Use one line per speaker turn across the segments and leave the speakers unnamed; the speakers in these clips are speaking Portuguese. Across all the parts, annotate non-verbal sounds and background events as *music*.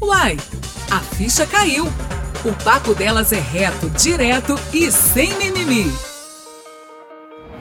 Uai, a ficha caiu. O papo delas é reto, direto e sem mimimi.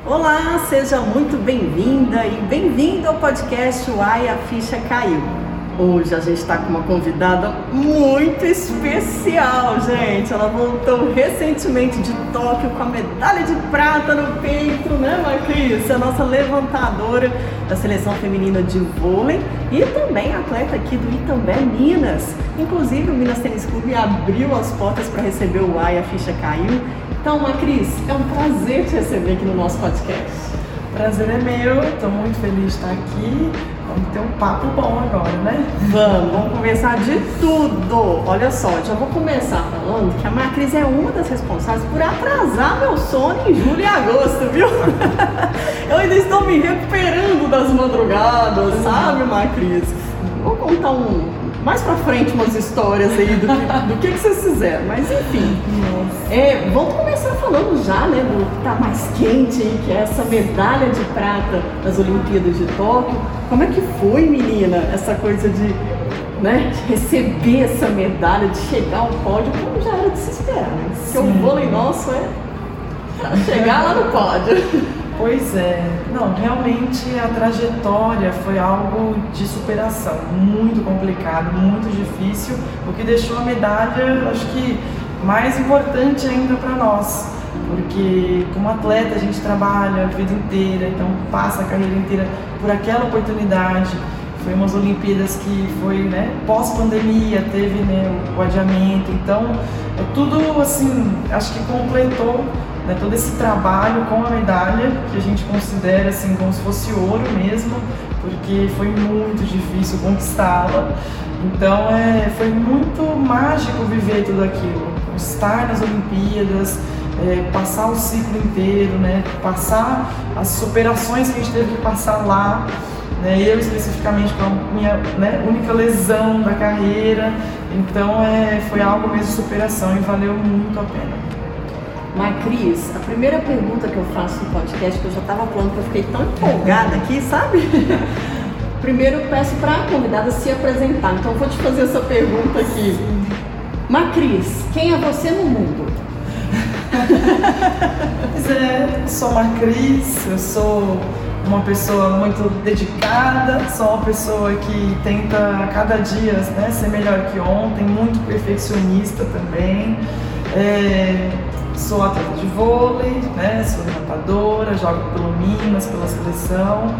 Olá, seja muito bem-vinda e bem-vindo ao podcast Uai, a ficha caiu. Hoje a gente está com uma convidada muito especial, gente. Ela voltou recentemente de Tóquio com a medalha de prata no peito, né, Marquinhos? A nossa levantadora da seleção feminina de vôlei e também atleta aqui do Itambé, Minas. Inclusive, o Minas Tênis Clube abriu as portas para receber o AI, a ficha caiu. Então, Macris, é um prazer te receber aqui no nosso podcast.
Prazer é meu, estou muito feliz de estar aqui. Vamos ter um papo bom agora, né?
Vamos, vamos conversar de tudo. Olha só, já vou começar falando que a Macris é uma das responsáveis por atrasar meu sono em julho e agosto, viu? *laughs* Eu ainda estou me recuperando das madrugadas, sabe, Macris? Vou contar um, mais pra frente umas histórias aí do que, do que, que vocês fizeram. Mas enfim, é, vamos começar falando já, né, do que tá mais quente aí, que é essa medalha de prata das Olimpíadas de Tóquio. Como é que foi, menina, essa coisa de, né, de receber essa medalha, de chegar ao pódio, como já era de se esperar, né? Porque o vôlei nosso é chegar lá no pódio.
Pois é, não, realmente a trajetória foi algo de superação, muito complicado, muito difícil, o que deixou a medalha, acho que mais importante ainda para nós, porque como atleta a gente trabalha a vida inteira, então passa a carreira inteira por aquela oportunidade. Foi umas Olimpíadas que foi né, pós-pandemia, teve né, o adiamento, então é tudo assim, acho que completou né, todo esse trabalho com a medalha, que a gente considera assim como se fosse ouro mesmo, porque foi muito difícil conquistá-la. Então é, foi muito mágico viver tudo aquilo, estar nas Olimpíadas, é, passar o ciclo inteiro, né, passar as superações que a gente teve que passar lá. Né, eu especificamente com a minha né, única lesão da carreira, então é, foi algo mesmo de superação e valeu muito a pena.
Mas, Cris, a primeira pergunta que eu faço no podcast, que eu já estava falando que eu fiquei tão empolgada aqui, sabe? *laughs* Primeiro eu peço para a convidada se apresentar. Então eu vou te fazer essa pergunta aqui. Macris, quem é você no mundo? *laughs*
pois é, sou Macris, eu sou uma pessoa muito dedicada, sou uma pessoa que tenta cada dia né, ser melhor que ontem, muito perfeccionista também. É, Sou atleta de vôlei, né? sou levantadora, jogo pelo Minas, pela seleção.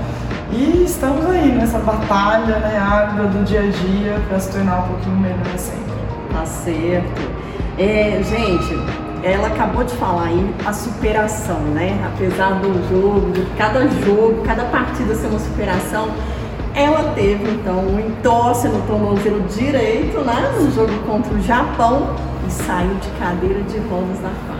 E estamos aí nessa batalha né, árdua do dia a dia para se tornar um pouquinho melhor sempre.
Tá certo. É, gente, ela acabou de falar aí a superação, né? Apesar do jogo, de cada jogo, cada partida ser uma superação, ela teve então um entorse no tornozelo direito, né? No jogo contra o Japão e saiu de cadeira de rodas da fase.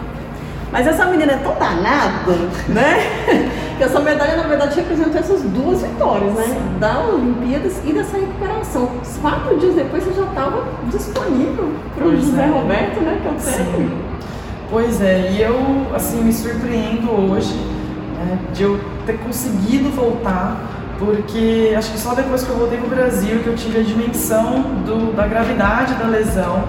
Mas essa menina é tão danada, né? *laughs* que essa medalha, na verdade, representa essas duas vitórias, né? Sim. Da Olimpíadas e dessa recuperação. Quatro dias depois você já estava disponível para o José é. Roberto, né? Que é o técnico.
Pois é, e eu, assim, me surpreendo hoje né, de eu ter conseguido voltar porque acho que só depois que eu voltei para o Brasil que eu tive a dimensão do, da gravidade da lesão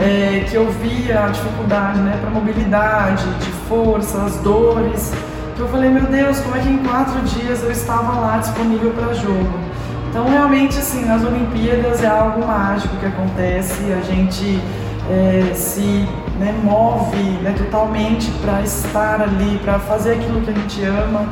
é, que eu via a dificuldade né, para mobilidade, de força, as dores, que eu falei, meu Deus, como é que em quatro dias eu estava lá disponível para jogo? Então, realmente, assim, nas Olimpíadas é algo mágico que acontece, a gente é, se né, move né, totalmente para estar ali, para fazer aquilo que a gente ama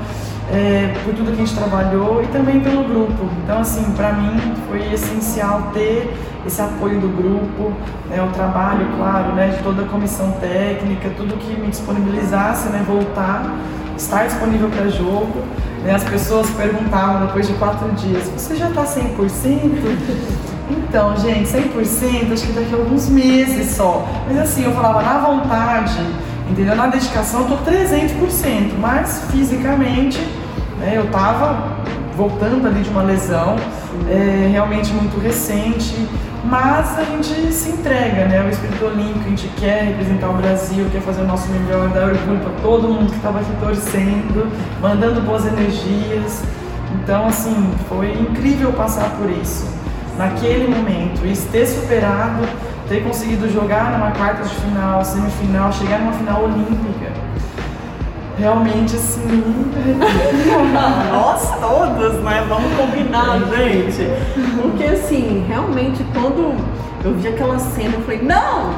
é, por tudo que a gente trabalhou e também pelo grupo. Então, assim, para mim foi essencial ter esse apoio do grupo, né, o trabalho, claro, né, de toda a comissão técnica, tudo que me disponibilizasse, né, voltar, estar disponível para jogo. Né, as pessoas perguntavam depois de quatro dias: você já está 100%? *laughs* Então, gente, 100%, acho que daqui a alguns meses só. Mas assim, eu falava na vontade, entendeu? Na dedicação, eu tô 300%, mas fisicamente né? Eu estava voltando ali de uma lesão, é, realmente muito recente, mas a gente se entrega, né? O espírito olímpico, a gente quer representar o Brasil, quer fazer o nosso melhor, dar orgulho para todo mundo que estava aqui torcendo, mandando boas energias. Então, assim, foi incrível passar por isso. naquele momento. E ter superado, ter conseguido jogar numa quarta de final, semifinal, chegar numa final olímpica. Realmente assim. *laughs*
Nós todos, né? Vamos combinar, gente. Porque assim, realmente quando eu vi aquela cena, eu falei, não!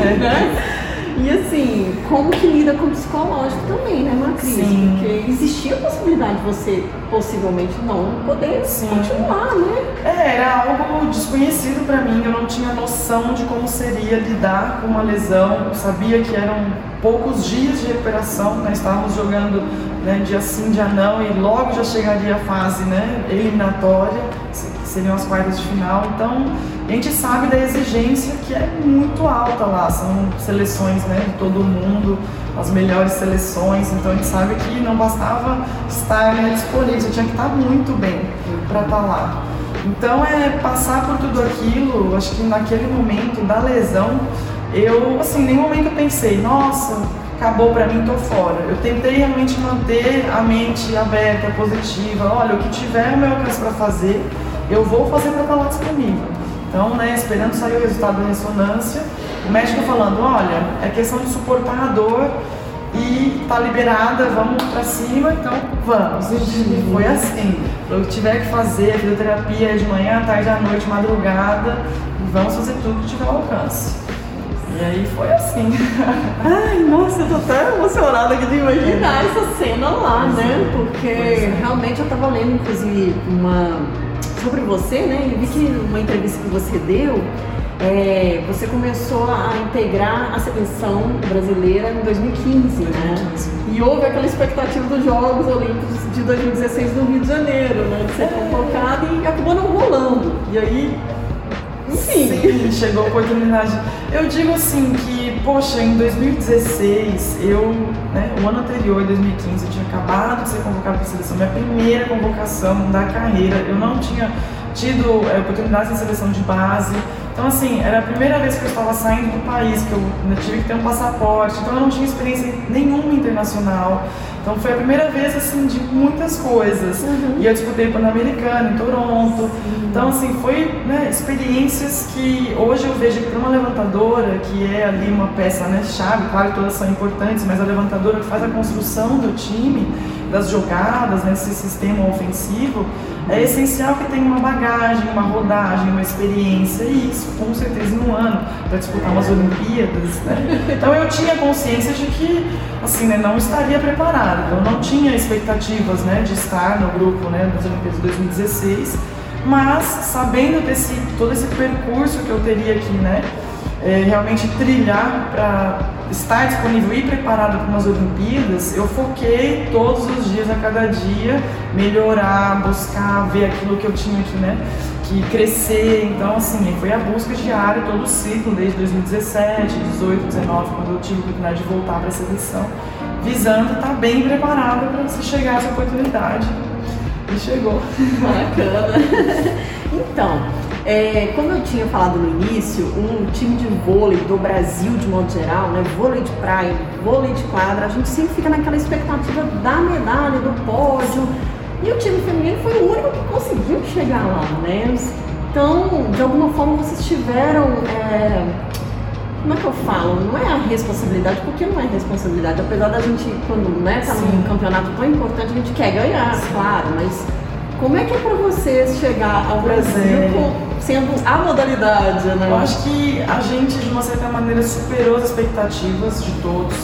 É. *laughs* E assim, como que lida com o psicológico também, né, Macris? Sim. Porque existia a possibilidade de você possivelmente não poder Sim. continuar, né?
É, era algo desconhecido para mim, eu não tinha noção de como seria lidar com uma lesão, eu sabia que eram poucos dias de recuperação, né? estávamos jogando né, dia sim, dia não, e logo já chegaria a fase né, eliminatória, seriam as quartas de final, então a gente sabe da exigência que é muito alta lá, são seleções né, de todo mundo, as melhores seleções, então a gente sabe que não bastava estar né, disponível, você tinha que estar muito bem para estar lá. Então é passar por tudo aquilo, acho que naquele momento da lesão, eu assim, em nenhum momento eu pensei, nossa, acabou para mim, tô fora. Eu tentei realmente manter a mente aberta, positiva, olha, o que tiver o meu alcance para fazer, eu vou fazer lá disponível. Então, né, esperando sair o resultado da ressonância, o médico falando, olha, é questão de suportar a dor e tá liberada, vamos para cima, então vamos. E foi assim. Eu tiver que fazer a fisioterapia de manhã, à tarde, à noite, madrugada, e vamos fazer tudo que tiver ao alcance. E aí foi assim. *laughs*
Ai, nossa, eu tô até emocionada aqui de imaginar essa cena lá, né? Porque é. realmente eu tava lendo, inclusive, uma sobre você, né? E vi que uma entrevista que você deu, é, você começou a integrar a seleção brasileira em 2015, né? E houve aquela expectativa dos Jogos Olímpicos de 2016 no Rio de Janeiro, né? De ser é. convocado e acabou não rolando. E aí
Sim. Sim, chegou a oportunidade. Eu digo assim que, poxa, em 2016, eu, né, o ano anterior, 2015, eu tinha acabado de ser convocado para a seleção, minha primeira convocação da carreira. Eu não tinha tido é, oportunidade em seleção de base. Então, assim, era a primeira vez que eu estava saindo do país, que eu tive que ter um passaporte, então eu não tinha experiência nenhuma internacional. Então foi a primeira vez assim de muitas coisas. Uhum. E eu disputei Pan-Americano em Toronto. Sim. Então assim foi né, experiências que hoje eu vejo que para uma levantadora que é ali uma peça né, chave, claro que todas são importantes, mas a levantadora que faz a construção do time, das jogadas nesse né, sistema ofensivo, é essencial que tenha uma bagagem, uma rodagem, uma experiência, e isso com certeza em um ano, para disputar umas Olimpíadas. Né? Então eu tinha consciência de que assim, né, não estaria preparado, eu não tinha expectativas né, de estar no grupo né, das Olimpíadas de 2016, mas sabendo desse, todo esse percurso que eu teria aqui, né, é, realmente trilhar para estar disponível e preparado para umas Olimpíadas, eu foquei todos os dias, a cada dia, melhorar, buscar, ver aquilo que eu tinha aqui, né? Que crescer. Então, assim, foi a busca diária, todo o ciclo, desde 2017, 18, 19, quando eu tive a oportunidade de voltar para a seleção, visando estar bem preparada para se chegar essa oportunidade. E chegou.
Bacana. *laughs* então, é, como eu tinha falado no início, um time de vôlei do Brasil de modo geral, né, vôlei de praia, vôlei de quadra, a gente sempre fica naquela expectativa da medalha, do pódio. E o time feminino foi o único que conseguiu chegar lá, né? Então, de alguma forma, vocês tiveram. É, como é que eu falo? Não é a responsabilidade, porque não é responsabilidade. Apesar da gente, quando né, tá num campeonato tão importante, a gente quer ganhar, Sim. claro, mas como é que é para vocês chegar ao Brasil é. sendo a modalidade, né?
Eu acho que a gente, de uma certa maneira, superou as expectativas de todos.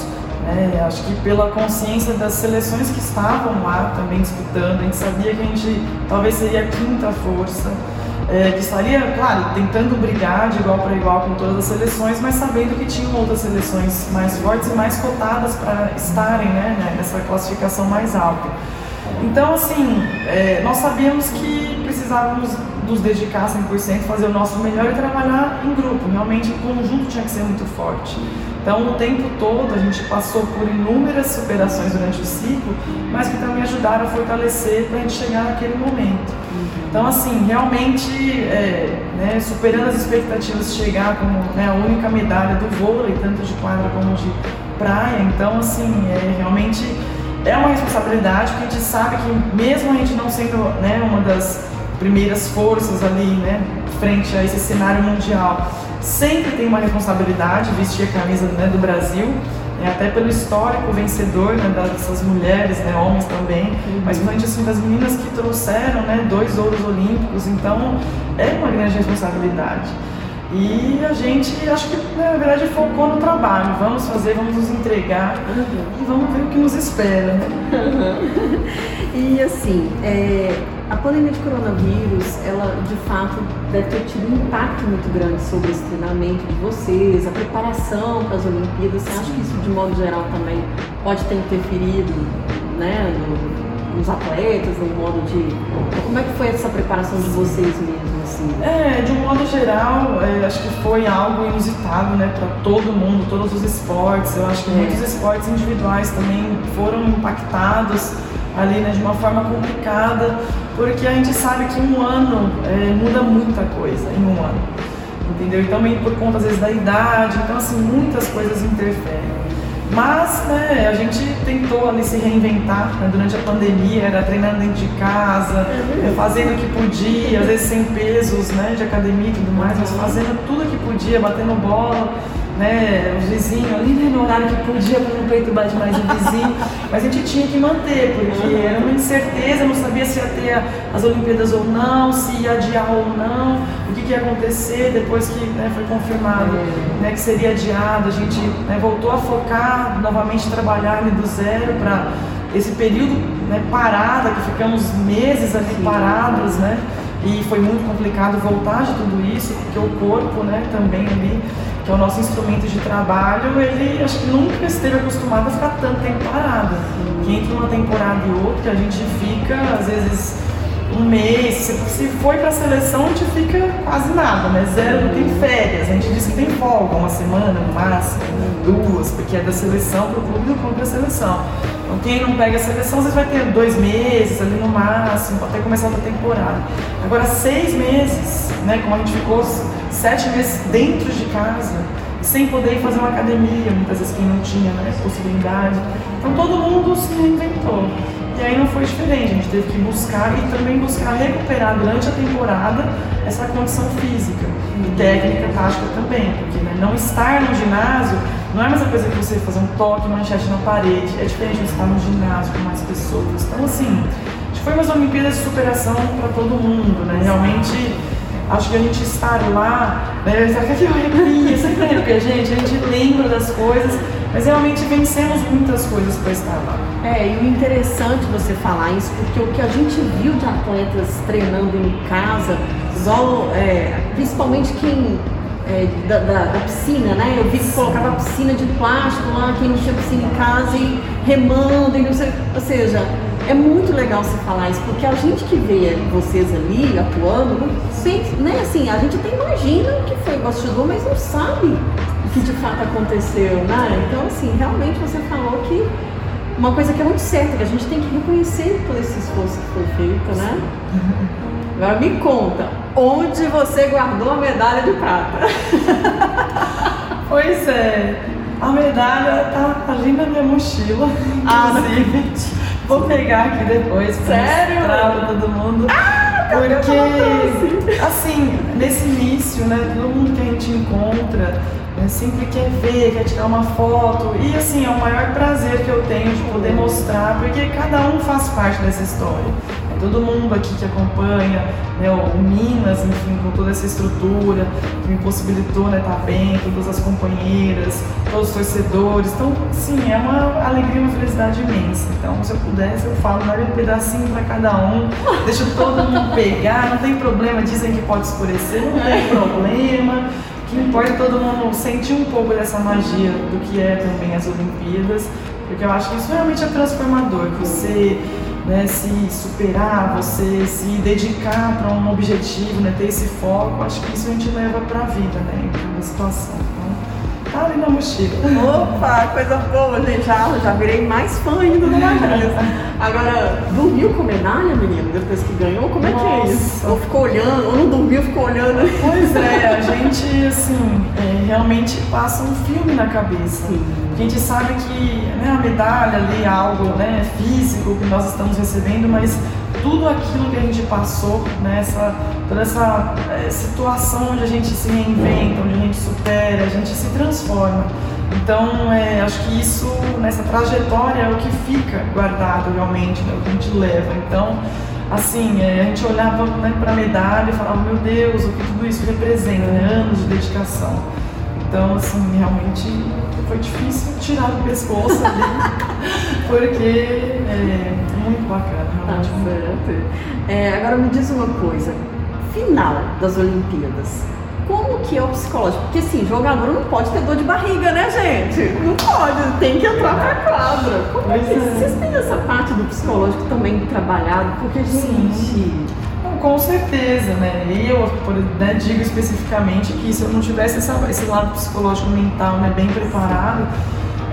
Né? Acho que pela consciência das seleções que estavam lá também disputando, a gente sabia que a gente talvez seria a quinta força. É, que estaria, claro, tentando brigar de igual para igual com todas as seleções, mas sabendo que tinham outras seleções mais fortes e mais cotadas para estarem né, nessa classificação mais alta. Então, assim, é, nós sabíamos que precisávamos nos dedicar 100%, fazer o nosso melhor e trabalhar em grupo. Realmente, o conjunto tinha que ser muito forte. Então, o tempo todo a gente passou por inúmeras superações durante o ciclo, mas que também ajudaram a fortalecer para a gente chegar naquele momento. Então, assim, realmente, é, né, superando as expectativas de chegar como né, a única medalha do vôlei, tanto de quadra como de praia. Então, assim, é realmente é uma responsabilidade, porque a gente sabe que mesmo a gente não sendo né, uma das primeiras forças ali, né, frente a esse cenário mundial, sempre tem uma responsabilidade vestir a camisa né, do Brasil, né, até pelo histórico vencedor né, dessas mulheres, né, homens também, uhum. mas principalmente assim, das meninas que trouxeram né, dois ouros olímpicos, então é uma grande responsabilidade. E a gente, acho que na verdade, focou no trabalho. Vamos fazer, vamos nos entregar uhum. e vamos ver o que nos espera. Né?
Uhum. *laughs* E assim, é, a pandemia de coronavírus, ela de fato deve ter tido um impacto muito grande sobre esse treinamento de vocês, a preparação para as Olimpíadas. Você acha que isso, de modo geral, também pode ter interferido né, no, nos atletas, no modo de. Como é que foi essa preparação de vocês mesmos? Assim?
É, de um modo geral, é, acho que foi algo inusitado né, para todo mundo, todos os esportes. Eu acho que é. muitos esportes individuais também foram impactados ali né, de uma forma complicada, porque a gente sabe que um ano é, muda muita coisa em um ano, entendeu? Então, por conta às vezes da idade, então assim, muitas coisas interferem. Mas né, a gente tentou ali se reinventar né, durante a pandemia, era treinando dentro de casa, é fazendo o que podia, às vezes sem pesos né, de academia e tudo mais, mas fazendo tudo o que podia, batendo bola né, os vizinhos ali né, no horário que podia para não perturbar demais o vizinho, *laughs* mas a gente tinha que manter, porque era uma incerteza, não sabia se ia ter as Olimpíadas ou não, se ia adiar ou não, o que, que ia acontecer depois que né, foi confirmado né, que seria adiado, a gente né, voltou a focar novamente trabalhar do zero para esse período né, parada, que ficamos meses ali parados, né? E foi muito complicado voltar de tudo isso, porque o corpo né, também ali é o nosso instrumento de trabalho, ele acho que nunca esteve acostumado a ficar tanto tempo parado. Que entre uma temporada e outra, a gente fica, às vezes, um mês. Se, foi para a seleção, a gente fica quase nada, né? Zero, não tem férias. A gente diz que tem folga, uma semana no máximo, duas, porque é da seleção para o clube, do clube para a seleção. Então, quem não pega a seleção, vezes vai ter dois meses ali no máximo, até começar outra temporada. Agora, seis meses, né? Como a gente ficou sete meses dentro de casa, sem poder ir fazer uma academia, muitas vezes quem não tinha né, possibilidade. Então todo mundo se reinventou. E aí não foi diferente, a gente teve que buscar e também buscar recuperar durante a temporada essa condição física e técnica, tática também, porque né, não estar no ginásio não é a mesma coisa que você fazer um toque, manchete na parede, é diferente de estar no ginásio com mais pessoas. Então assim, foi umas Olimpíadas de superação para todo mundo, né? Realmente Acho que a gente estar lá, né, que arrepia, sempre arrepia, gente, a gente lembra das coisas, mas realmente vencemos muitas coisas para estar lá.
É, e o interessante você falar isso, porque o que a gente viu de atletas treinando em casa, igual, é, principalmente quem é, da, da, da, piscina, né? Eu vi que colocava piscina de plástico lá, quem não tinha piscina em casa e remando e não sei. Ou seja, é muito legal você falar isso, porque a gente que vê vocês ali atuando, sem, né, assim, a gente até imagina o que foi bastidor, mas não sabe o que de fato aconteceu, né? Então, assim, realmente você falou que uma coisa que é muito certa, que a gente tem que reconhecer todo esse esforço que foi feito, né? Agora me conta, onde você guardou a medalha de prata? *laughs*
pois é, a medalha tá ali na minha mochila, ah, inclusive. Vou pegar aqui depois pra Sério? mostrar pra todo mundo.
Ah,
porque, assim, nesse início, né, todo mundo que a gente encontra né, sempre quer ver, quer tirar uma foto. E, assim, é o maior prazer que eu tenho de poder mostrar, porque cada um faz parte dessa história todo mundo aqui que acompanha, né, o Minas, enfim, com toda essa estrutura que me possibilitou estar né, tá bem, todas as companheiras, todos os torcedores. Então, sim, é uma alegria, uma felicidade imensa. Então, se eu pudesse, eu falo, daria um pedacinho para cada um, deixa todo mundo pegar, não tem problema, dizem que pode escurecer, não tem problema. Que importa é todo mundo sentir um pouco dessa magia do que é também as Olimpíadas, porque eu acho que isso realmente é transformador. Você né, se superar, você se dedicar para um objetivo, né, ter esse foco, acho que isso a gente leva para a vida, né, em cada situação. Ali na mochila.
Opa, coisa boa, gente. Já, já virei mais fã ainda do Matheus. Agora, dormiu com medalha, menino, depois que ganhou? Como é Nossa. que é isso? Ou ficou olhando, ou não dormiu, ficou olhando?
Pois é, *laughs* a gente, assim, é, realmente passa um filme na cabeça. Sim a gente sabe que né, a medalha ali é algo né, físico que nós estamos recebendo, mas tudo aquilo que a gente passou, né, essa, toda essa é, situação onde a gente se reinventa, onde a gente supera, a gente se transforma. Então, é, acho que isso, nessa trajetória, é o que fica guardado realmente, né, o que a gente leva. Então, assim, é, a gente olhava né, para a medalha e falava, meu Deus, o que tudo isso representa, né, anos de dedicação. Então, assim, realmente foi difícil tirar do pescoço ali, *laughs* porque é muito bacana, realmente. Tá
certo. É, agora me diz uma coisa, final das Olimpíadas, como que é o psicológico? Porque assim, jogador não pode ter dor de barriga, né, gente? Não pode, tem que entrar pra quadra. Como é que é. vocês têm essa parte do psicológico também trabalhado? Porque, gente. Sim.
Com certeza, né? E eu né, digo especificamente que se eu não tivesse essa, esse lado psicológico mental né, bem preparado,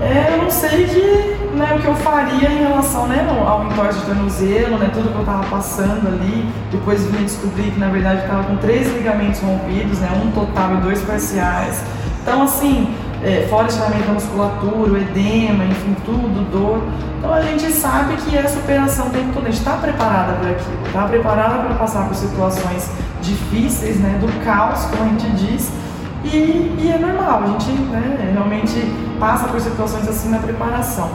é, eu não sei que, né, o que eu faria em relação né, ao entorse de tornozelo, né, tudo que eu estava passando ali. Depois vim descobrir que na verdade estava com três ligamentos rompidos, né, um total e dois parciais. Então, assim, é, fora estiramento da musculatura, o edema, enfim, tudo, dor. Então a gente sabe que é superação o tempo todo, a gente está preparada para aquilo, está preparada para passar por situações difíceis, né, do caos, como a gente diz, e, e é normal, a gente né, realmente passa por situações assim na preparação.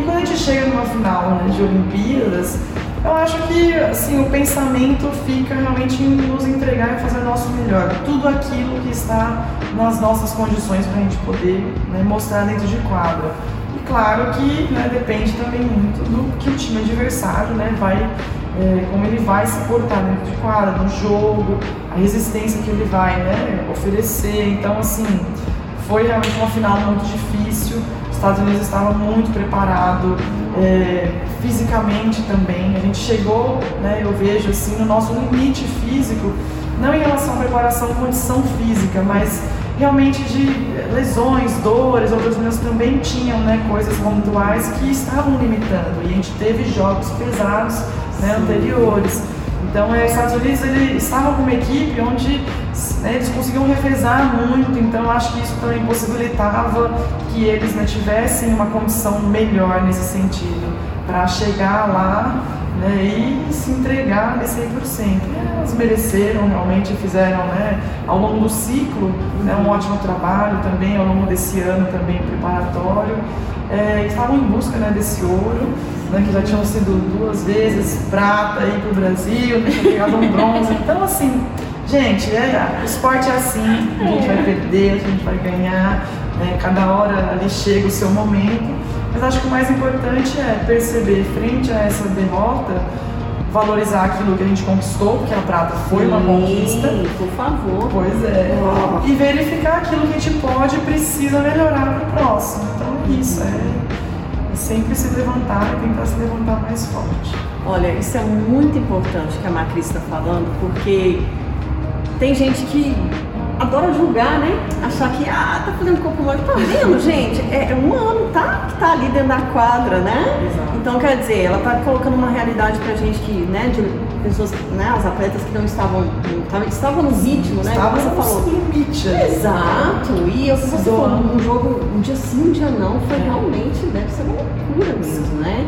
E quando a gente chega numa final né, de Olimpíadas, eu acho que assim, o pensamento fica realmente em nos entregar e fazer o nosso melhor. Tudo aquilo que está nas nossas condições para a gente poder né, mostrar dentro de quadra. E claro que né, depende também muito do que o time adversário né, vai, é, como ele vai se portar dentro de quadra, no jogo, a resistência que ele vai né, oferecer. Então, assim, foi realmente uma final muito difícil. Os Estados Unidos estava muito preparado é, fisicamente também. A gente chegou, né, eu vejo assim, no nosso limite físico, não em relação à preparação, condição física, mas realmente de lesões, dores, outras meninas também tinham né, coisas pontuais que estavam limitando. E a gente teve jogos pesados né, anteriores. Então, é, os Estados Unidos ele, estavam com uma equipe onde né, eles conseguiam revezar muito, então acho que isso também possibilitava que eles né, tivessem uma condição melhor nesse sentido, para chegar lá né, e se entregar nesse 100%. E elas mereceram, realmente fizeram né, ao longo do ciclo né, um ótimo trabalho também, ao longo desse ano também preparatório. É, estavam em busca né, desse ouro, né, que já tinham sido duas vezes prata aí para o Brasil, né, tinham pegado um bronze. Então, assim, Gente, é, o esporte é assim, a gente vai perder, a gente vai ganhar, né? cada hora ali chega o seu momento, mas acho que o mais importante é perceber, frente a essa derrota, valorizar aquilo que a gente conquistou, porque a prata foi uma conquista.
Por favor.
Pois é. Oh. E verificar aquilo que a gente pode e precisa melhorar para o próximo. Isso, é, é sempre se levantar e tentar se levantar mais forte.
Olha, isso é muito importante que a Macris está falando, porque tem gente que adora julgar, né? Achar que, ah, tá fazendo corpo mole. Tá vendo, *laughs* gente? É, é, um ano, tá? Que tá ali dentro da quadra, né? Exato. Então, quer dizer, ela tá colocando uma realidade pra gente que, né, de pessoas, né, os atletas que não estavam, não estavam no ritmo, né?
Estavam você falou. limite.
Exato. E eu, você falou, um jogo, um dia sim, um dia não, foi realmente, deve ser uma loucura mesmo, né?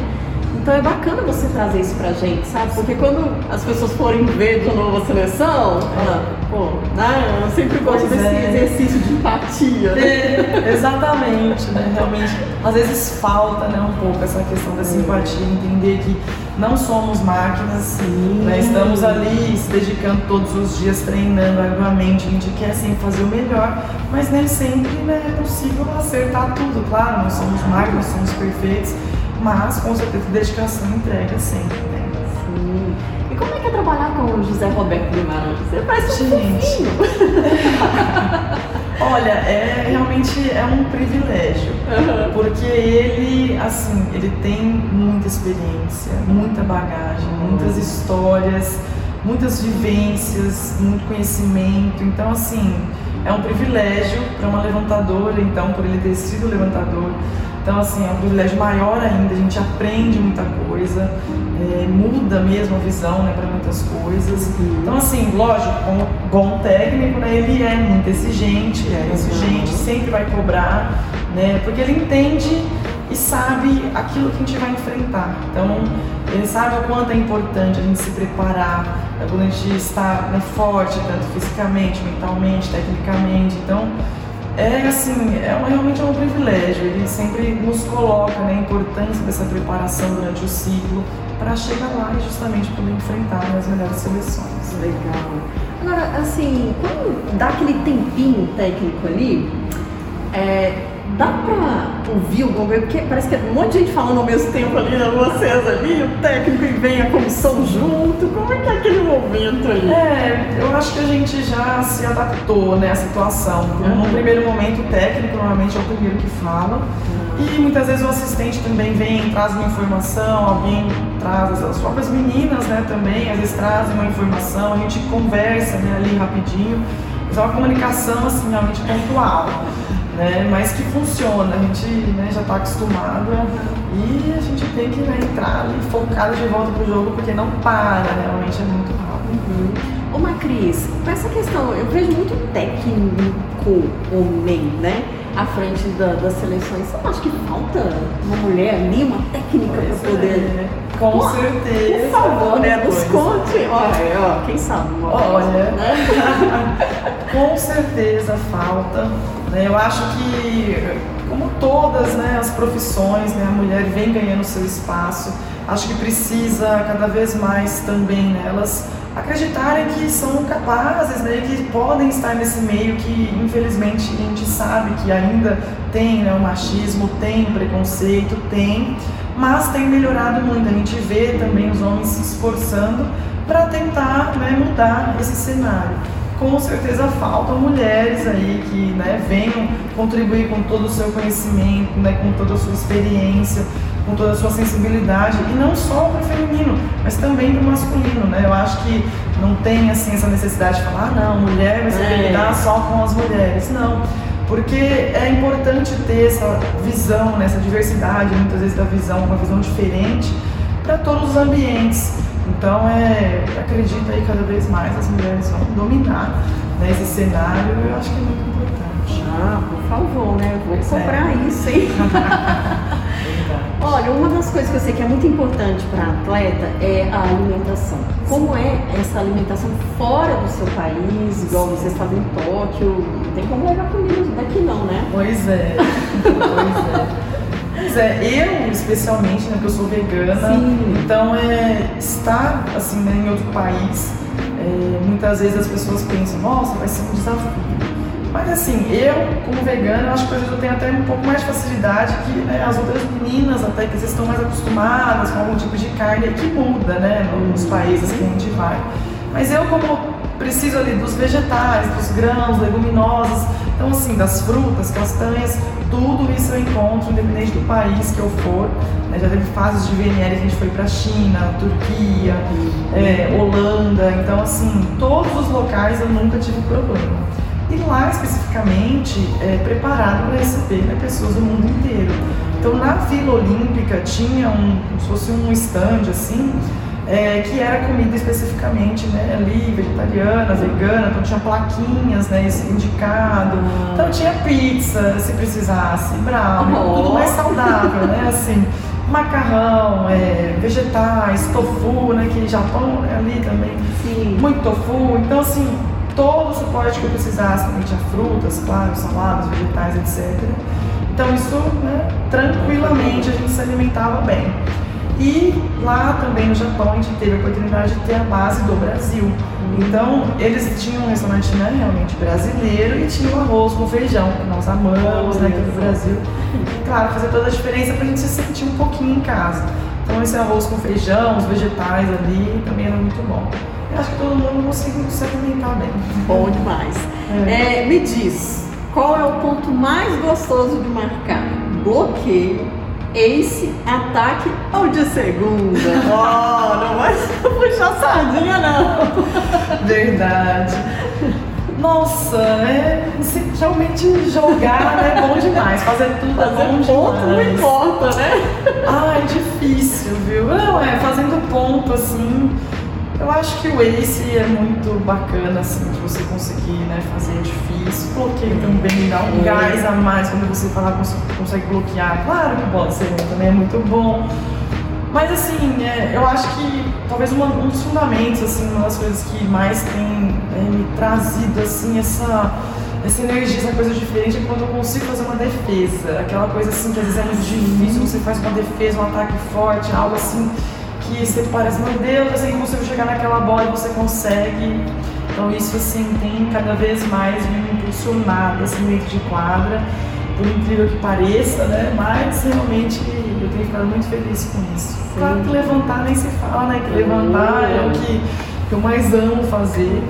Então é bacana você trazer isso pra gente, sabe? Porque quando as pessoas forem ver de novo a seleção, fala, pô, né? Eu sempre gosto pois desse é. exercício de empatia. Né?
É, exatamente, né? Realmente, às vezes falta né, um pouco essa questão da simpatia, entender que não somos máquinas, Sim. Né? estamos ali se dedicando todos os dias, treinando arduamente, a gente quer sempre fazer o melhor, mas nem sempre né, é possível acertar tudo, claro, nós somos máquinas, somos perfeitos mas com certeza dedicação e entrega sempre, né?
Sim. E como é que é trabalhar com o José Roberto Guimarães? Você parece um Gente. *laughs*
Olha, é realmente é um privilégio, uhum. porque ele, assim, ele tem muita experiência, muita bagagem, muitas histórias, muitas vivências, muito conhecimento. Então, assim, é um privilégio para uma levantadora, então, por ele ter sido levantador, então, assim, é um privilégio maior ainda, a gente aprende muita coisa, é, muda mesmo a visão né, para muitas coisas. Então, assim, lógico, como bom técnico, né, ele é muito exigente, é exigente, sempre vai cobrar, né, porque ele entende e sabe aquilo que a gente vai enfrentar. Então, ele sabe o quanto é importante a gente se preparar, né, quando a gente está né, forte, tanto fisicamente, mentalmente, tecnicamente. Então, é assim, é uma, realmente é um privilégio. Ele sempre nos coloca né, a importância dessa preparação durante o ciclo para chegar lá e justamente poder enfrentar as melhores seleções.
Legal. Agora, assim, quando dá aquele tempinho técnico ali, é, dá pra ouvir o governo? Porque parece que é um monte de gente falando ao mesmo tempo ali, né? vocês ali, o técnico e vem a comissão junto. Como é que é aquele momento ali?
É, eu acho que a gente já se adaptou né, à situação. No primeiro momento, o técnico normalmente é o primeiro que fala. E muitas vezes o assistente também vem, traz uma informação, alguém traz, as próprias meninas né, também, às vezes trazem uma informação, a gente conversa né, ali rapidinho. Mas é uma comunicação assim, realmente pontual né? Mas que funciona, a gente né, já está acostumado e a gente tem que né, entrar ali focado de volta pro jogo porque não para, realmente é muito rápido.
Uhum. Ô Macris, com essa questão, eu vejo muito técnico homem, né? À frente da, das seleções. Você não acha que falta uma mulher ali, uma técnica para poder. É.
Com certeza.
Por favor, né? Nos conte. Olha, ó, quem sabe?
Olha. Né? *laughs* com certeza falta. Né? Eu acho que, como todas né, as profissões, né, a mulher vem ganhando seu espaço. Acho que precisa cada vez mais também nelas acreditarem que são capazes, né, que podem estar nesse meio que infelizmente a gente sabe que ainda tem né, o machismo, tem o preconceito, tem, mas tem melhorado muito. A gente vê também os homens se esforçando para tentar né, mudar esse cenário com certeza faltam mulheres aí que né, venham contribuir com todo o seu conhecimento, né, com toda a sua experiência, com toda a sua sensibilidade, e não só para o feminino, mas também para o masculino. Né? Eu acho que não tem assim, essa necessidade de falar, ah, não, mulher vai se é. lidar só com as mulheres. Não. Porque é importante ter essa visão, né, essa diversidade, muitas vezes da visão, uma visão diferente para todos os ambientes. Então, é, acredito aí cada vez mais as mulheres vão dominar né, esse cenário eu acho que é muito importante.
Ah, por favor, né? Vou pois cobrar é. isso, hein? *laughs* Olha, uma das coisas que eu sei que é muito importante para atleta é a alimentação. Como é essa alimentação fora do seu país, igual você estava em Tóquio? Não tem como levar comida daqui não, né?
Pois é, pois é. Pois é, eu especialmente, né, que eu sou vegana, Sim. então é, estar assim, né, em outro país, é, muitas vezes as pessoas pensam, nossa, vai ser um desafio. Mas assim, eu como vegana, acho que eu tenho até um pouco mais de facilidade que né, as outras meninas, até que estão mais acostumadas com algum tipo de carne, que muda, né, nos países que a gente vai. Mas eu como preciso ali dos vegetais, dos grãos, leguminosas, então assim, das frutas, castanhas, tudo isso eu encontro, independente do país que eu for. Né? Já teve fases de VNL a gente foi para China, Turquia, é, Holanda, então assim, todos os locais eu nunca tive problema. E lá especificamente é preparado para receber né, pessoas do mundo inteiro. Então na Vila Olímpica tinha um, como se fosse um stand assim, é, que era comida especificamente né, ali, vegetariana, vegana, então tinha plaquinhas, né, indicado. Então tinha pizza, se precisasse, brownie, oh. tudo mais saudável, né, assim, macarrão, é, vegetais, tofu, né, que Japão é ali também, Sim. muito tofu. Então, assim, todo o suporte que eu precisasse, também tinha frutas, claro, saladas, vegetais, etc. Então isso, né, tranquilamente a gente se alimentava bem. E lá também no Japão a gente teve a oportunidade de ter a base do Brasil. Então eles tinham um restaurante né, realmente brasileiro e tinha o arroz com feijão, que nós amamos né, aqui no Brasil. E claro, fazer toda a diferença para a gente se sentir um pouquinho em casa. Então esse arroz com feijão, os vegetais ali também era muito bom. Eu acho que todo mundo conseguiu se alimentar bem.
Bom demais. É. É, me diz, qual é o ponto mais gostoso de marcar? Bloqueio Ace, ataque ou de segunda? Oh, não vai puxar sardinha, não. *laughs*
Verdade. Nossa, né? Se realmente jogar né, é bom demais. Fazer tudo é
Fazer
é bom
ponto demais. não importa, né?
Ai, difícil, viu? Não, é, fazendo ponto assim. Eu acho que o Ace é muito bacana, assim, de você conseguir né, fazer é difícil. Bloqueio também dá um gás a mais quando você fala, consegue bloquear. Claro que pode ser, também é muito bom. Mas assim, é, eu acho que talvez uma, um dos fundamentos, assim, uma das coisas que mais tem é, me trazido assim, essa, essa energia, essa coisa diferente é quando eu consigo fazer uma defesa. Aquela coisa assim que às vezes é muito difícil, você faz uma defesa, um ataque forte, algo assim que você parece, meu Deus, assim, você chegar naquela bola e você consegue. Então isso assim tem cada vez mais me impulsionado assim dentro de quadra por incrível que pareça, né? Mas realmente eu tenho ficado muito feliz com isso. Sim. Claro que levantar nem se fala, né? Que levantar é o que, que eu mais amo fazer.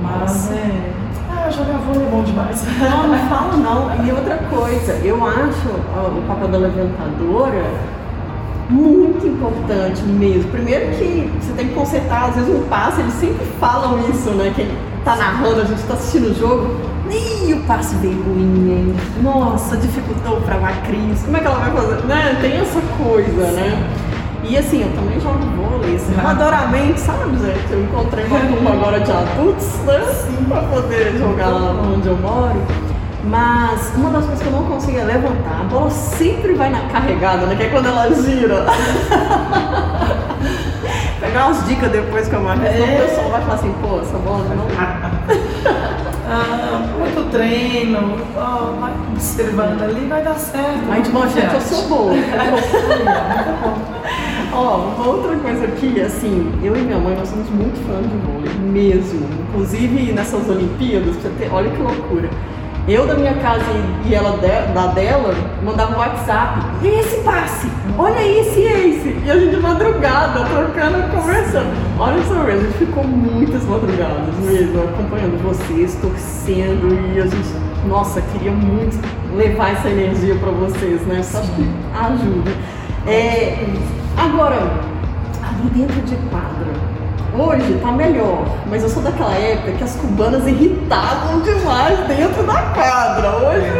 Mas é. Ah, jogar vôlei é bom demais.
Não, não falo não. E outra coisa, eu acho o papel da levantadora muito importante mesmo. Primeiro que você tem que consertar, às vezes um passe, eles sempre falam isso, né? Quem tá narrando, a gente tá assistindo o jogo nem o passe veio ruim, hein? Nossa, dificultou pra Macris. Como é que ela vai fazer? Né? Tem essa coisa, né? E assim, eu também jogo vôlei, assim, amadoramente, sabe, gente? Eu encontrei uma turma agora de adultos, né? Assim, pra poder jogar lá onde eu moro. Mas uma das coisas que eu não consigo é levantar. A bola sempre vai na carregada, né? Que é quando ela gira. *laughs* Pegar umas dicas depois com a marca, é. senão o pessoal vai falar assim, pô, essa bola não. *laughs*
ah, muito treino, oh, vai observando ali, vai dar certo.
A gente mostra que *laughs* eu sou boa. Ó, uma outra coisa aqui, assim, eu e minha mãe, nós somos muito fãs de vôlei, mesmo. Inclusive nessas Olimpíadas, você ter, olha que loucura. Eu da minha casa e ela de, da dela mandava um WhatsApp. E esse passe? Olha esse esse. E a gente madrugada, trocando, conversando. Olha só, a gente ficou muitas madrugadas mesmo, acompanhando vocês, torcendo e a gente, nossa, queria muito levar essa energia para vocês, né? Só acho que ajuda. É, agora, ali dentro de quadra, Hoje tá melhor, mas eu sou daquela época que as cubanas irritavam demais dentro da quadra. Hoje,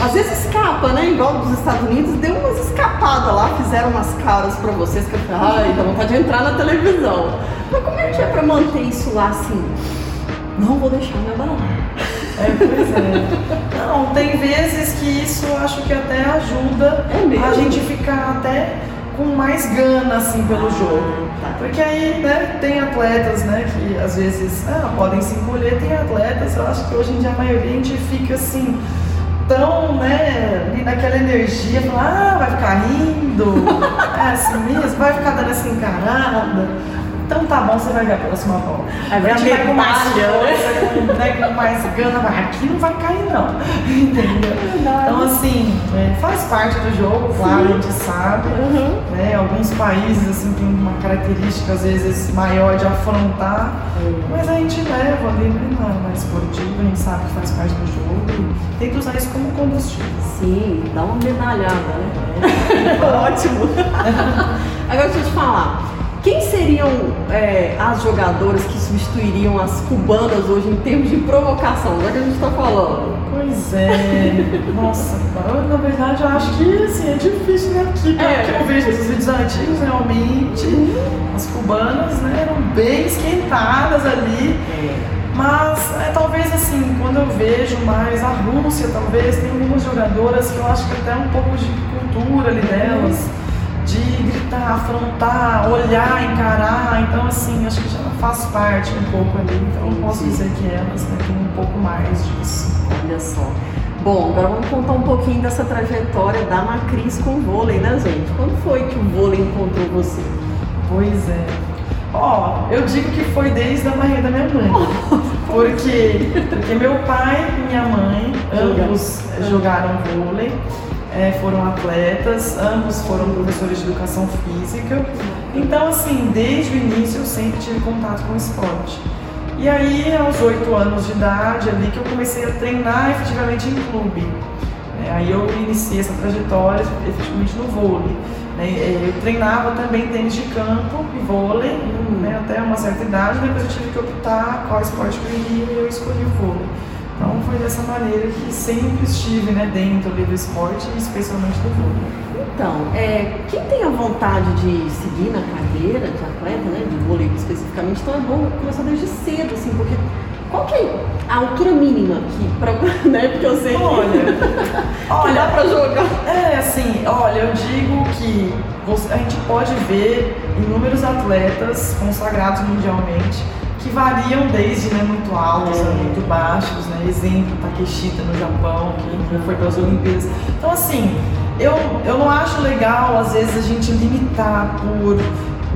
às vezes escapa, né? Igual dos Estados Unidos, deu umas escapadas lá, fizeram umas caras pra vocês que eu falei, ai, dá vontade de entrar na televisão. Mas como é que é pra manter isso lá assim? Não vou deixar me abandonar.
É, pois é. Não, tem vezes que isso acho que até ajuda é a gente ficar até com mais gana assim pelo jogo. Tá. Porque aí, né, tem atletas, né, que às vezes ah, podem se encolher, tem atletas, eu acho que hoje em dia a maioria a gente fica assim, tão, né, naquela energia, ah, vai ficar rindo, *laughs* é assim mesmo, vai ficar dando essa encarada. Então tá bom, você vai ver a próxima bola.
Aí vai, vai com mais força,
né, com mais gana, vai. Aqui não vai cair não. Entendeu? Então assim, é, faz parte do jogo, claro, Sim. a gente sabe. Uhum. Né, alguns países assim tem uma característica às vezes maior de afrontar, uhum. mas a gente leva ali né, na, na esportiva, a gente sabe que faz parte do jogo e tenta usar isso como combustível.
Sim, dá uma medalhada, né? *laughs* Ótimo! *laughs* Agora deixa eu te falar. Quem seriam é, as jogadoras que substituiriam as cubanas hoje em termos de provocação? Já que a gente está falando.
Pois é. Nossa, na verdade eu acho que assim, é difícil né? Aqui, é. porque eu vejo os vídeos antigos realmente. Uhum. As cubanas né, eram bem esquentadas ali. É. Mas é, talvez assim, quando eu vejo mais a Rússia, talvez tem algumas jogadoras que eu acho que até um pouco de cultura ali delas. De gritar, afrontar, olhar, encarar. Então, assim, acho que já faz parte um pouco ali. Então, eu posso dizer que elas né, têm um pouco mais disso.
Olha só. Bom, agora vamos contar um pouquinho dessa trajetória da Macris com o vôlei, né, gente? Quando foi que o vôlei encontrou você?
Pois é. Ó, oh, eu digo que foi desde a barriga da minha mãe. *laughs* Porque, porque meu pai e minha mãe, ambos jogaram vôlei é, foram atletas, ambos foram professores de educação física. Então, assim, desde o início eu sempre tive contato com o esporte. E aí, aos oito anos de idade, ali que eu comecei a treinar efetivamente em clube. É, aí eu iniciei essa trajetória efetivamente no vôlei. Né? É, eu treinava também tênis de campo e vôlei né? até uma certa idade, depois eu tive que optar qual esporte eu iria e eu escolhi o vôlei. Então foi dessa maneira que sempre estive né, dentro do esporte e especialmente do vôlei.
Então, é, quem tem a vontade de seguir na carreira de atleta, né, de vôlei especificamente, então é bom começar desde cedo, assim, porque qual que é a altura mínima que pra, *laughs* né, porque eu sei *laughs*
olha,
que, olha, pra jogar.
É, assim, olha, eu digo que você, a gente pode ver inúmeros atletas consagrados mundialmente que variam desde né, muito altos a muito baixos, né? Exemplo, Takeshita no Japão, que foi para as Olimpíadas. Então, assim, eu, eu não acho legal, às vezes, a gente limitar por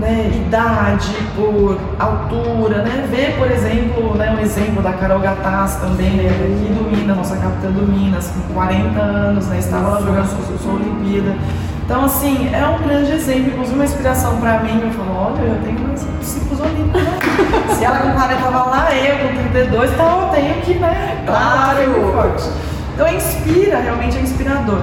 né, idade, por altura, né? Ver, por exemplo, né, um exemplo da Carol Gattas também, né, aqui do Minas, nossa capitã do Minas, com 40 anos, né, estava lá jogando sua, sua Olimpíada. Então, assim, é um grande exemplo, inclusive uma inspiração para mim. Eu falo, olha, eu tenho mais ciclos olímpicos. Né? Se ela com 40 estava lá, eu com 32, então eu tenho que, né?
Claro!
Forte. Então, inspira, realmente é inspirador.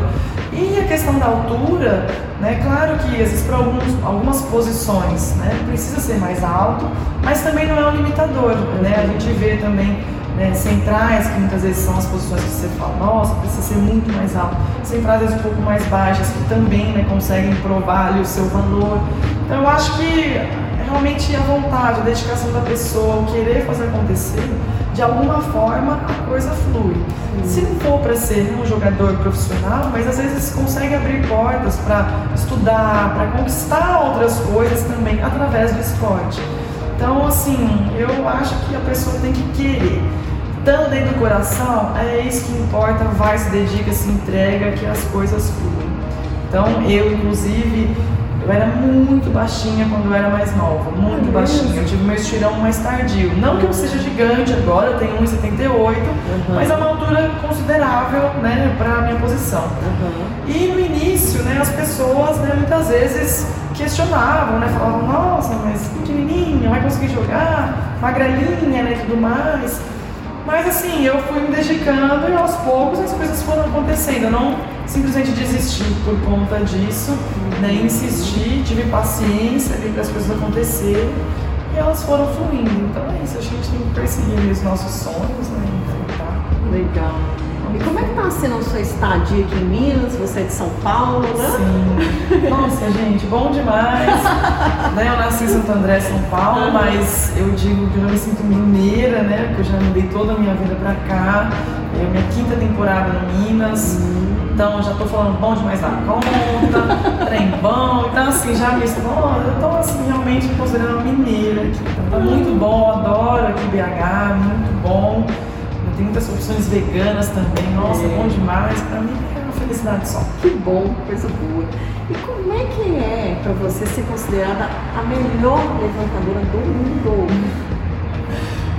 E a questão da altura, né, claro que existe para alguns, algumas posições, né, precisa ser mais alto, mas também não é um limitador, né, a gente vê também né, centrais, que muitas vezes são as posições que você fala, nossa, precisa ser muito mais alto. Centrais um pouco mais baixas, que também né, conseguem provar ali, o seu valor. Então eu acho que realmente a vontade, a dedicação da pessoa, o querer fazer acontecer, de alguma forma a coisa flui. Se não for para ser um jogador profissional, mas às vezes consegue abrir portas para estudar, para conquistar outras coisas também através do esporte. Então, assim, eu acho que a pessoa tem que querer estando dentro do coração, é isso que importa, vai, se dedica, se entrega, que as coisas fluem. Então, eu, inclusive, eu era muito baixinha quando eu era mais nova, muito baixinha. Eu tive meu estirão mais tardio. Não que eu seja gigante agora, eu tenho 1,78, uhum. mas é uma altura considerável, né, para minha posição. Uhum. E no início, né, as pessoas, né, muitas vezes questionavam, né, falavam, nossa, mas pequenininha, vai conseguir jogar, magrelinha, né, tudo mais. Mas assim, eu fui me dedicando e aos poucos as coisas foram acontecendo. Eu não simplesmente desisti por conta disso, né? Insistir, tive paciência para as coisas acontecerem e elas foram fluindo. Então é isso, a gente tem que perseguir os nossos sonhos, né? Enfrentar.
Legal. E como é que tá sendo a sua estadia aqui em Minas? Você é de São Paulo, né?
Sim. *laughs* Nossa, gente, bom demais. né? Eu nasci em Santo André, São Paulo, mas eu digo que eu não me sinto mineira, né? Porque eu já mudei toda a minha vida pra cá. É a minha quinta temporada no Minas. Uhum. Então já tô falando bom demais da conta, trem bom. Então assim, já me estou, eu tô assim, realmente considerando mineira aqui. Então tá muito bom, adoro aqui BH, muito bom. Tem muitas opções veganas também. Nossa, é. bom demais. Para mim é uma felicidade só.
Que bom, coisa boa. E como é que é para você ser considerada a melhor levantadora do mundo?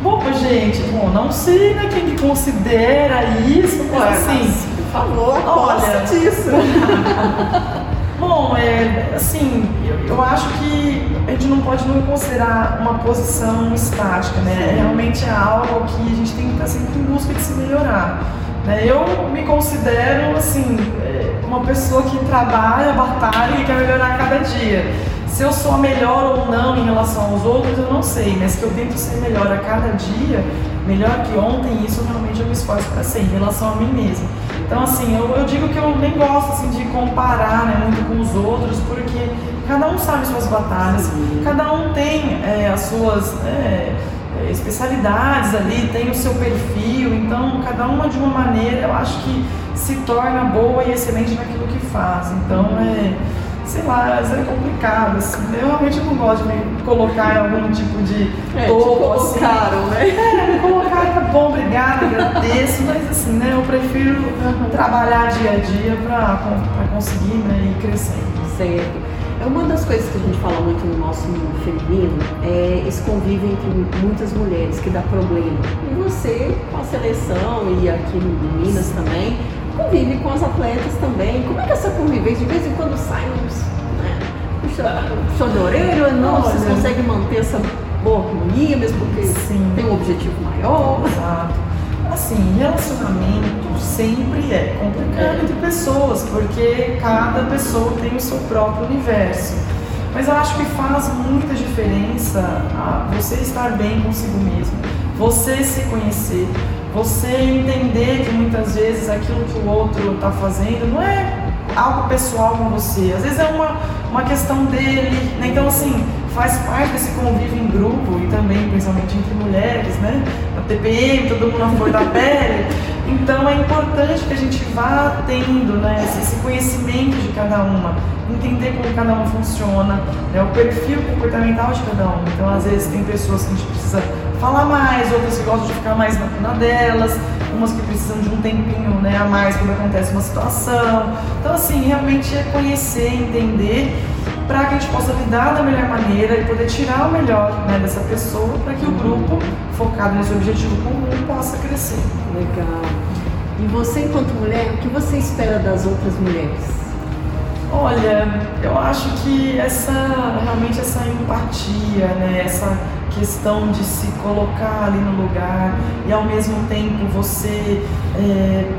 Bom, gente, bom, não sei né, quem que considera isso, mas assim.
Por favor, olha disso. *laughs*
Bom, é, assim, eu, eu, acho que a gente não pode não considerar uma posição estática, né? Realmente é algo que a gente tem que estar sempre em busca de se melhorar. Né? Eu me considero, assim, é, uma pessoa que trabalha, batalha e quer melhorar a cada dia. Se eu sou a melhor ou não em relação aos outros, eu não sei, mas que eu tento ser melhor a cada dia, melhor que ontem, isso realmente eu me esforço para ser em relação a mim mesma. Então, assim, eu, eu digo que eu nem gosto assim, de comparar né, muito com os outros, porque cada um sabe suas batalhas, Sim. cada um tem é, as suas é, especialidades ali, tem o seu perfil, então cada uma de uma maneira eu acho que se torna boa e excelente naquilo que faz. Então, é sei lá, vezes é complicado, assim. Eu realmente não gosto de me colocar em algum tipo de
é, topo, assim. né?
É, me colocar, tá bom, obrigada, agradeço, mas assim, né, eu prefiro uhum. trabalhar dia a dia para conseguir né, ir crescendo.
Certo. É uma das coisas que a gente fala muito no nosso mundo feminino é esse convívio entre muitas mulheres que dá problema. E você, com a seleção e aqui em Minas também, convive com as atletas também. Como é que é essa convivência? De vez em quando sai uns, né? De orelha, não, vocês conseguem manter essa boa harmonia, mesmo porque Sim. tem um objetivo maior.
Exato. Assim, relacionamento sempre é complicado é. entre pessoas, porque cada pessoa tem o seu próprio universo. Mas eu acho que faz muita diferença você estar bem consigo mesmo, você se conhecer, você entender que muitas vezes aquilo que o outro está fazendo não é algo pessoal com você, às vezes é uma, uma questão dele, né? Então, assim, faz parte desse convívio em grupo e também, principalmente entre mulheres, né? Na TPM, todo mundo na flor da pele. Então, é importante que a gente vá tendo né, esse conhecimento de cada uma, entender como cada uma funciona, né, o perfil comportamental de cada uma. Então, às vezes, tem pessoas que a gente precisa falar mais, outras que gostam de ficar mais na, na delas, umas que precisam de um tempinho né, a mais quando acontece uma situação. Então, assim, realmente é conhecer, entender, para que a gente possa lidar da melhor maneira e poder tirar o melhor né, dessa pessoa para que o grupo, focado nesse objetivo comum, possa crescer.
Legal. E você, enquanto mulher, o que você espera das outras mulheres?
Olha, eu acho que essa realmente essa empatia, né, essa questão de se colocar ali no lugar e ao mesmo tempo você é,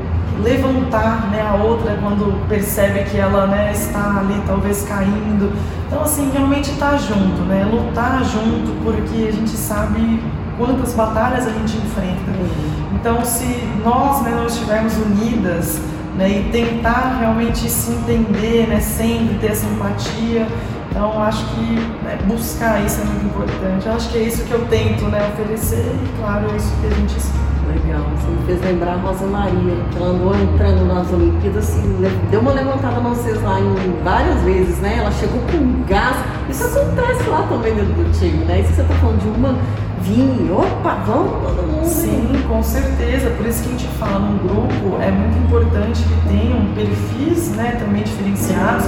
levantar né, a outra quando percebe que ela né, está ali talvez caindo. Então assim, realmente estar tá junto, né? Lutar junto porque a gente sabe quantas batalhas a gente enfrenta. Então se nós né, não estivermos unidas né, e tentar realmente se entender, né, sempre ter essa empatia, então acho que né, buscar isso é muito importante. Eu acho que é isso que eu tento né, oferecer e claro, é isso que a gente espera.
Legal, você me fez lembrar a Rosa Maria, que ela andou entrando nas Olimpíadas, assim, deu uma levantada sei lá em várias vezes, né? Ela chegou com gás. Isso acontece lá também dentro do time, né? Isso que você está falando de uma vir, opa, vamos todo mundo.
Sim, com certeza. Por isso que a gente fala num grupo, é muito importante que tenham perfis né, também diferenciados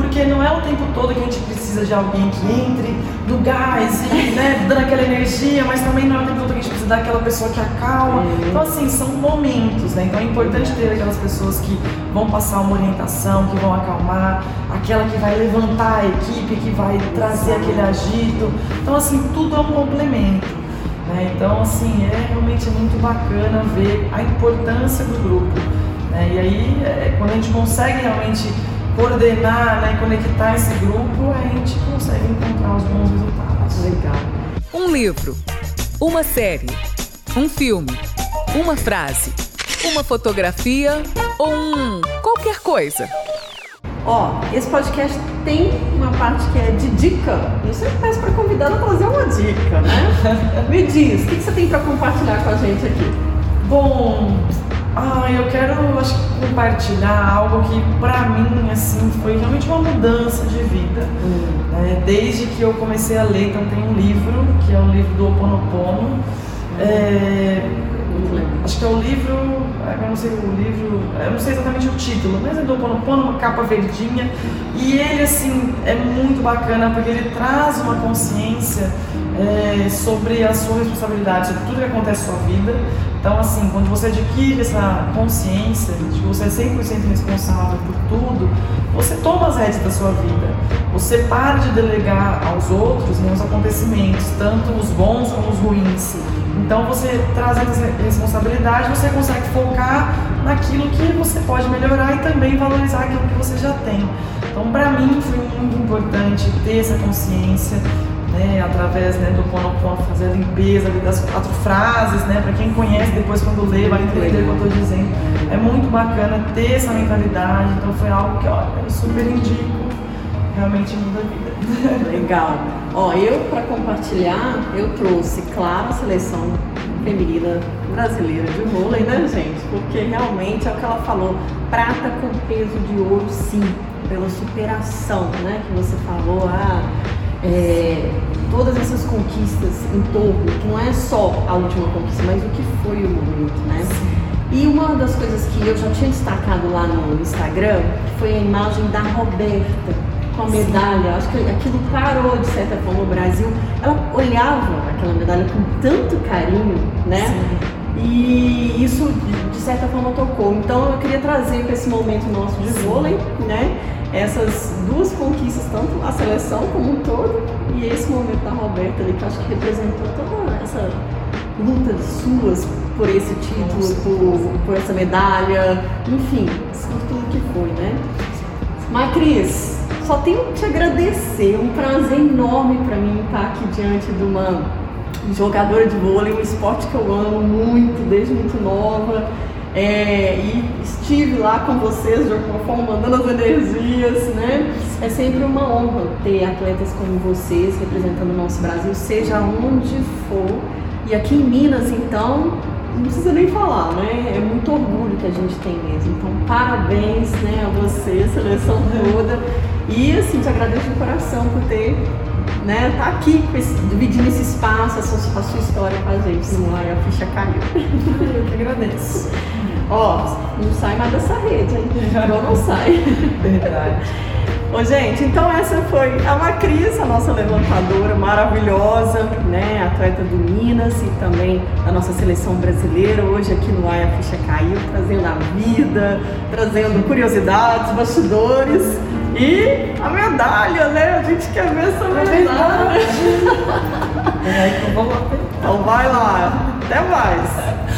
porque não é o tempo todo que a gente precisa de alguém que entre no gás e *laughs* né, dando aquela energia, mas também não é o tempo todo que a gente precisa daquela pessoa que acalma. Então, assim, são momentos, né? Então é importante ter aquelas pessoas que vão passar uma orientação, que vão acalmar, aquela que vai levantar a equipe, que vai trazer aquele agito. Então, assim, tudo é um complemento. Né? Então, assim, é realmente muito bacana ver a importância do grupo. Né? E aí, é, quando a gente consegue realmente coordenar, né, conectar esse grupo, a gente consegue encontrar os bons resultados.
Legal.
Um livro, uma série, um filme, uma frase, uma fotografia ou um qualquer coisa.
Ó, esse podcast tem uma parte que é de dica. Eu sempre peço para convidar a trazer uma dica, né? *laughs* Me diz, o que você tem para compartilhar com a gente aqui?
Bom, ah, eu quero acho, compartilhar algo que para mim assim foi realmente uma mudança de vida. Hum. É, desde que eu comecei a ler, então tem um livro que é o livro do Ho Oponopono. Hum. É, acho que é o livro, eu não sei o livro, eu não sei exatamente o título, mas é do Ho Oponopono, uma capa verdinha. E ele assim é muito bacana porque ele traz uma consciência é, sobre a sua responsabilidade, sobre tudo que acontece na sua vida então, assim, quando você adquire essa consciência de que você é 100% responsável por tudo, você toma as rédeas da sua vida. Você para de delegar aos outros né, os acontecimentos, tanto os bons como os ruins. Então, você trazendo essa responsabilidade, você consegue focar naquilo que você pode melhorar e também valorizar aquilo que você já tem. Então, para mim, foi muito importante ter essa consciência né, através né, do Ponopono, fazer a limpeza das quatro frases, né, para quem conhece depois quando lê vai entender o que eu estou dizendo. É muito bacana ter essa mentalidade, então foi algo que olha, eu super indico, realmente muda a vida. *laughs*
Legal. Ó, eu para compartilhar, eu trouxe, claro, a seleção feminina brasileira de vôlei, né, gente? Porque realmente é o que ela falou, prata com peso de ouro, sim, pela superação, né, que você falou, ah, é, todas essas conquistas em torno, que não é só a última conquista, mas o que foi o momento, né? E uma das coisas que eu já tinha destacado lá no Instagram foi a imagem da Roberta com a medalha. Acho que aquilo parou de certa forma o Brasil. Ela olhava aquela medalha com tanto carinho, né? Sim. E isso de certa forma tocou. Então eu queria trazer para esse momento nosso de vôlei, né? Essas duas conquistas, tanto a seleção como um todo, e esse momento da Roberta ali, que acho que representou toda essa luta suas por esse título, por, por essa medalha, enfim, por tudo que foi, né? Mas Cris, só tenho que te agradecer, um prazer enorme para mim estar aqui diante de uma jogadora de vôlei, um esporte que eu amo muito, desde muito nova. É, e estive lá com vocês de alguma forma, mandando as energias, né? É sempre uma honra ter atletas como vocês representando o nosso Brasil, seja onde for. E aqui em Minas, então, não precisa nem falar, né? É muito orgulho que a gente tem mesmo. Então, parabéns né, a você, seleção toda. E assim, te agradeço de coração por ter né, tá aqui dividindo esse espaço, a sua, a sua história com a gente no ar, a ficha caiu. *laughs*
Eu que agradeço.
Ó, não sai mais dessa rede, hein? Não, não sai.
Verdade. *laughs*
Ô, gente, então essa foi a Macris, a nossa levantadora maravilhosa, né? Atleta do Minas e também da nossa seleção brasileira. Hoje aqui no Ai a Ficha Caiu, trazendo a vida, trazendo curiosidades, bastidores e a medalha, né? A gente quer ver essa
É
medalha. *laughs*
É, então.
Então vai lá. Até mais.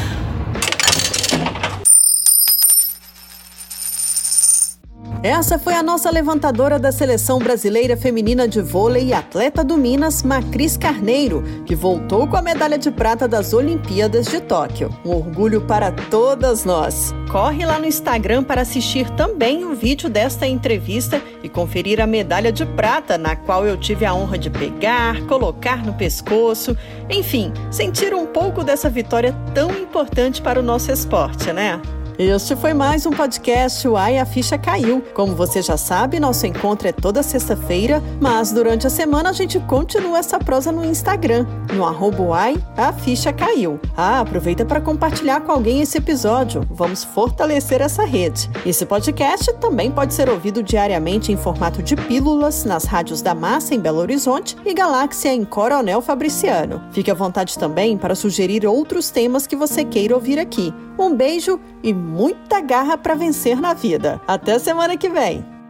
Essa foi a nossa levantadora da seleção brasileira feminina de vôlei e atleta do Minas, Macris Carneiro, que voltou com a medalha de prata das Olimpíadas de Tóquio. Um orgulho para todas nós. Corre lá no Instagram para assistir também o vídeo desta entrevista e conferir a medalha de prata, na qual eu tive a honra de pegar, colocar no pescoço, enfim, sentir um pouco dessa vitória tão importante para o nosso esporte, né? Este foi mais um podcast Uai, a Ficha Caiu. Como você já sabe, nosso encontro é toda sexta-feira, mas durante a semana a gente continua essa prosa no Instagram, no arroba Uai, a Ficha Caiu. Ah, aproveita para compartilhar com alguém esse episódio. Vamos fortalecer essa rede. Esse podcast também pode ser ouvido diariamente em formato de pílulas nas rádios da Massa em Belo Horizonte e Galáxia em Coronel Fabriciano. Fique à vontade também para sugerir outros temas que você queira ouvir aqui. Um beijo e muita garra para vencer na vida. Até semana que vem!